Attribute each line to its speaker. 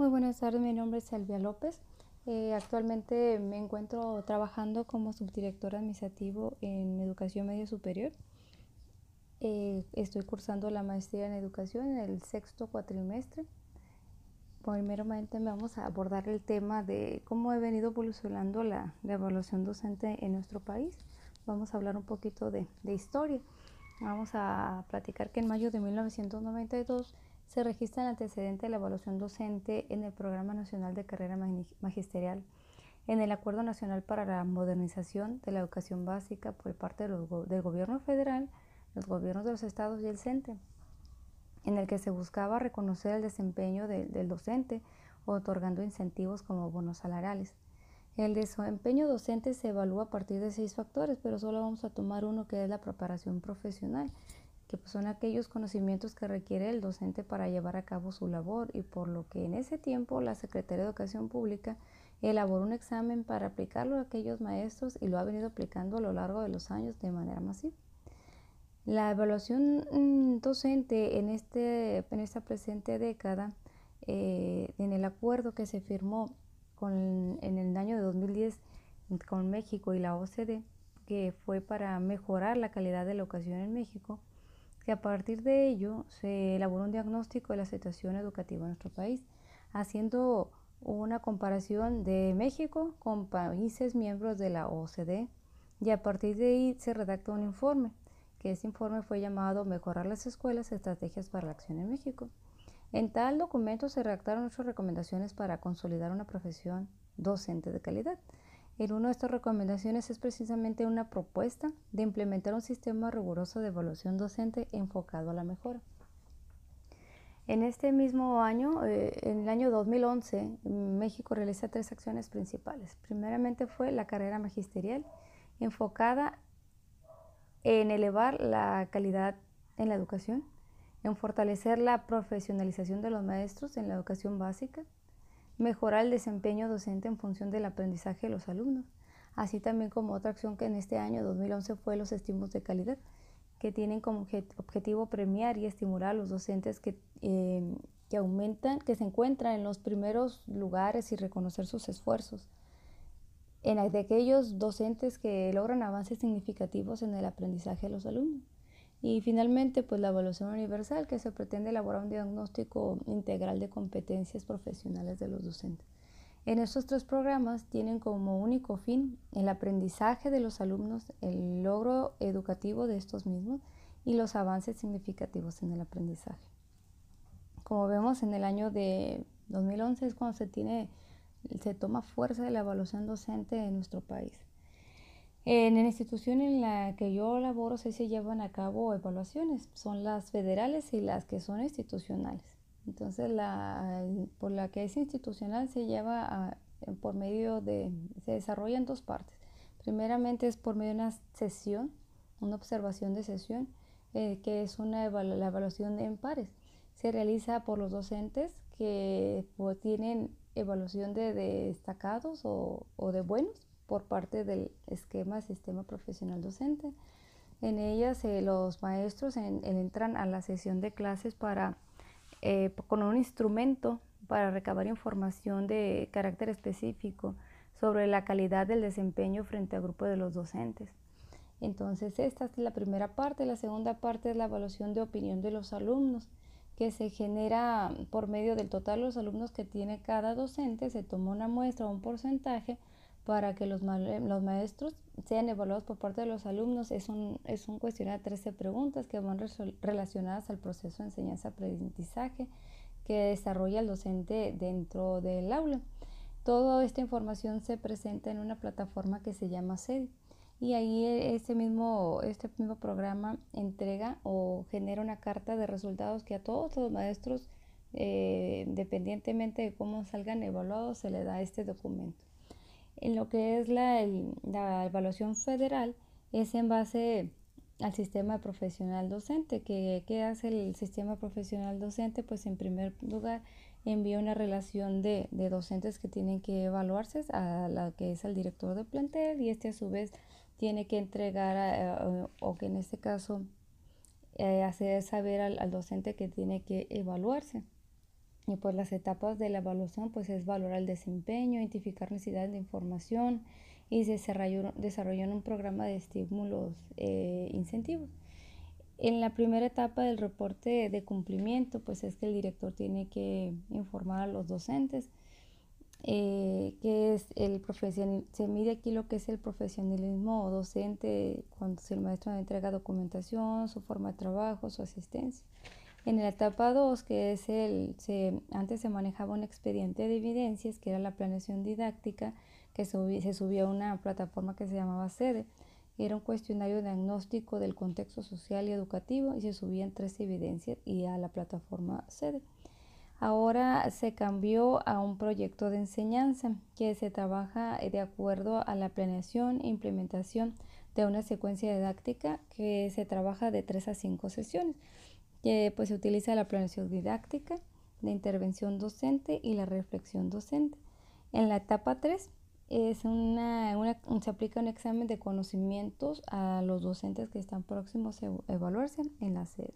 Speaker 1: Muy buenas tardes, mi nombre es Silvia López. Eh, actualmente me encuentro trabajando como subdirector administrativo en educación media superior. Eh, estoy cursando la maestría en educación en el sexto cuatrimestre. Primeramente vamos a abordar el tema de cómo ha venido evolucionando la, evaluación docente en nuestro país. Vamos a hablar un poquito de, de historia. Vamos a platicar que en mayo de 1992 se registra el antecedente de la evaluación docente en el Programa Nacional de Carrera Magisterial, en el Acuerdo Nacional para la Modernización de la Educación Básica por parte del Gobierno Federal, los gobiernos de los estados y el CENTE, en el que se buscaba reconocer el desempeño del docente, otorgando incentivos como bonos salariales. El desempeño docente se evalúa a partir de seis factores, pero solo vamos a tomar uno que es la preparación profesional que pues, son aquellos conocimientos que requiere el docente para llevar a cabo su labor y por lo que en ese tiempo la Secretaría de Educación Pública elaboró un examen para aplicarlo a aquellos maestros y lo ha venido aplicando a lo largo de los años de manera masiva. La evaluación mm, docente en, este, en esta presente década, eh, en el acuerdo que se firmó con, en el año de 2010 con México y la OCDE, que fue para mejorar la calidad de la educación en México, que a partir de ello se elaboró un diagnóstico de la situación educativa en nuestro país, haciendo una comparación de México con países miembros de la OCDE y a partir de ahí se redactó un informe, que ese informe fue llamado Mejorar las escuelas, estrategias para la acción en México. En tal documento se redactaron ocho recomendaciones para consolidar una profesión docente de calidad. En una de estas recomendaciones es precisamente una propuesta de implementar un sistema riguroso de evaluación docente enfocado a la mejora. En este mismo año, eh, en el año 2011, México realiza tres acciones principales. Primeramente fue la carrera magisterial, enfocada en elevar la calidad en la educación, en fortalecer la profesionalización de los maestros en la educación básica, mejorar el desempeño docente en función del aprendizaje de los alumnos, así también como otra acción que en este año 2011 fue los estímulos de calidad, que tienen como objetivo premiar y estimular a los docentes que, em, que aumentan, que se encuentran en los primeros lugares y reconocer sus esfuerzos. En de aquellos docentes que logran avances significativos en el aprendizaje de los alumnos. Y finalmente, pues la evaluación universal, que se pretende elaborar un diagnóstico integral de competencias profesionales de los docentes. En estos tres programas tienen como único fin el aprendizaje de los alumnos, el logro educativo de estos mismos y los avances significativos en el aprendizaje. Como vemos en el año de 2011 es cuando se tiene se toma fuerza la evaluación docente en nuestro país. En la institución en la que yo laboro sí se llevan a cabo evaluaciones, son las federales y las que son institucionales. Entonces, la, por la que es institucional se lleva por medio de, se desarrolla en dos partes. Primeramente es por medio de una sesión, una observación de sesión, eh, que es una la evaluación en pares. Se realiza por los docentes que pues, tienen evaluación de, destacados o, o de buenos por parte del esquema Sistema Profesional Docente. En ellas eh, los maestros entran a la sesión de clases para, eh, con un instrumento para recabar información de carácter específico sobre la calidad del desempeño frente al grupo de los docentes. Entonces esta es la primera parte. La segunda parte es la evaluación de opinión de los alumnos que se genera por medio del total de los alumnos que tiene cada docente. Se toma una muestra un porcentaje para que los, los maestros sean evaluados por parte de los alumnos. Es un, es un cuestionario de 13 preguntas que van relacionadas al proceso de enseñanza-aprendizaje que desarrolla el docente dentro del aula. Toda esta información se presenta en una plataforma que se llama SEDI y ahí este mismo, este mismo programa entrega o genera una carta de resultados que a todos los maestros, eh, independientemente de cómo salgan evaluados, se le da este documento. En lo que es la, evaluación federal es en base al sistema profesional docente. ¿Qué, ¿Qué, hace el sistema profesional docente? Pues en primer lugar envía una relación de, de, docentes que tienen que evaluarse a la que es el director de plantel y este a su vez tiene que entregar o que en este caso eh, hacer saber al, al docente que tiene que evaluarse. Y pues las etapas de la evaluación pues es valorar el desempeño, identificar necesidades de información y se desarrolló, un programa de estímulos e incentivos. En la primera etapa del reporte de cumplimiento pues es que el director tiene que informar a los docentes eh, que es el profesional, se mide aquí lo que es el profesionalismo docente cuando el maestro entrega documentación, su forma de trabajo, su asistencia. En la etapa 2, que es el, se, antes se manejaba un expediente de evidencias, que era la planeación didáctica, que se subía a una plataforma que se llamaba SEDE. Era un cuestionario diagnóstico del contexto social y educativo y se subían tres evidencias y a la plataforma SEDE. Ahora se cambió a un proyecto de enseñanza que se trabaja de acuerdo a la planeación e implementación de una secuencia didáctica que se trabaja de tres a cinco sesiones pues, se utiliza la planeación didáctica, la intervención docente y la reflexión docente. En la etapa 3 es una, una, se aplica un examen de conocimientos a los docentes que están próximos a evaluarse en la sede.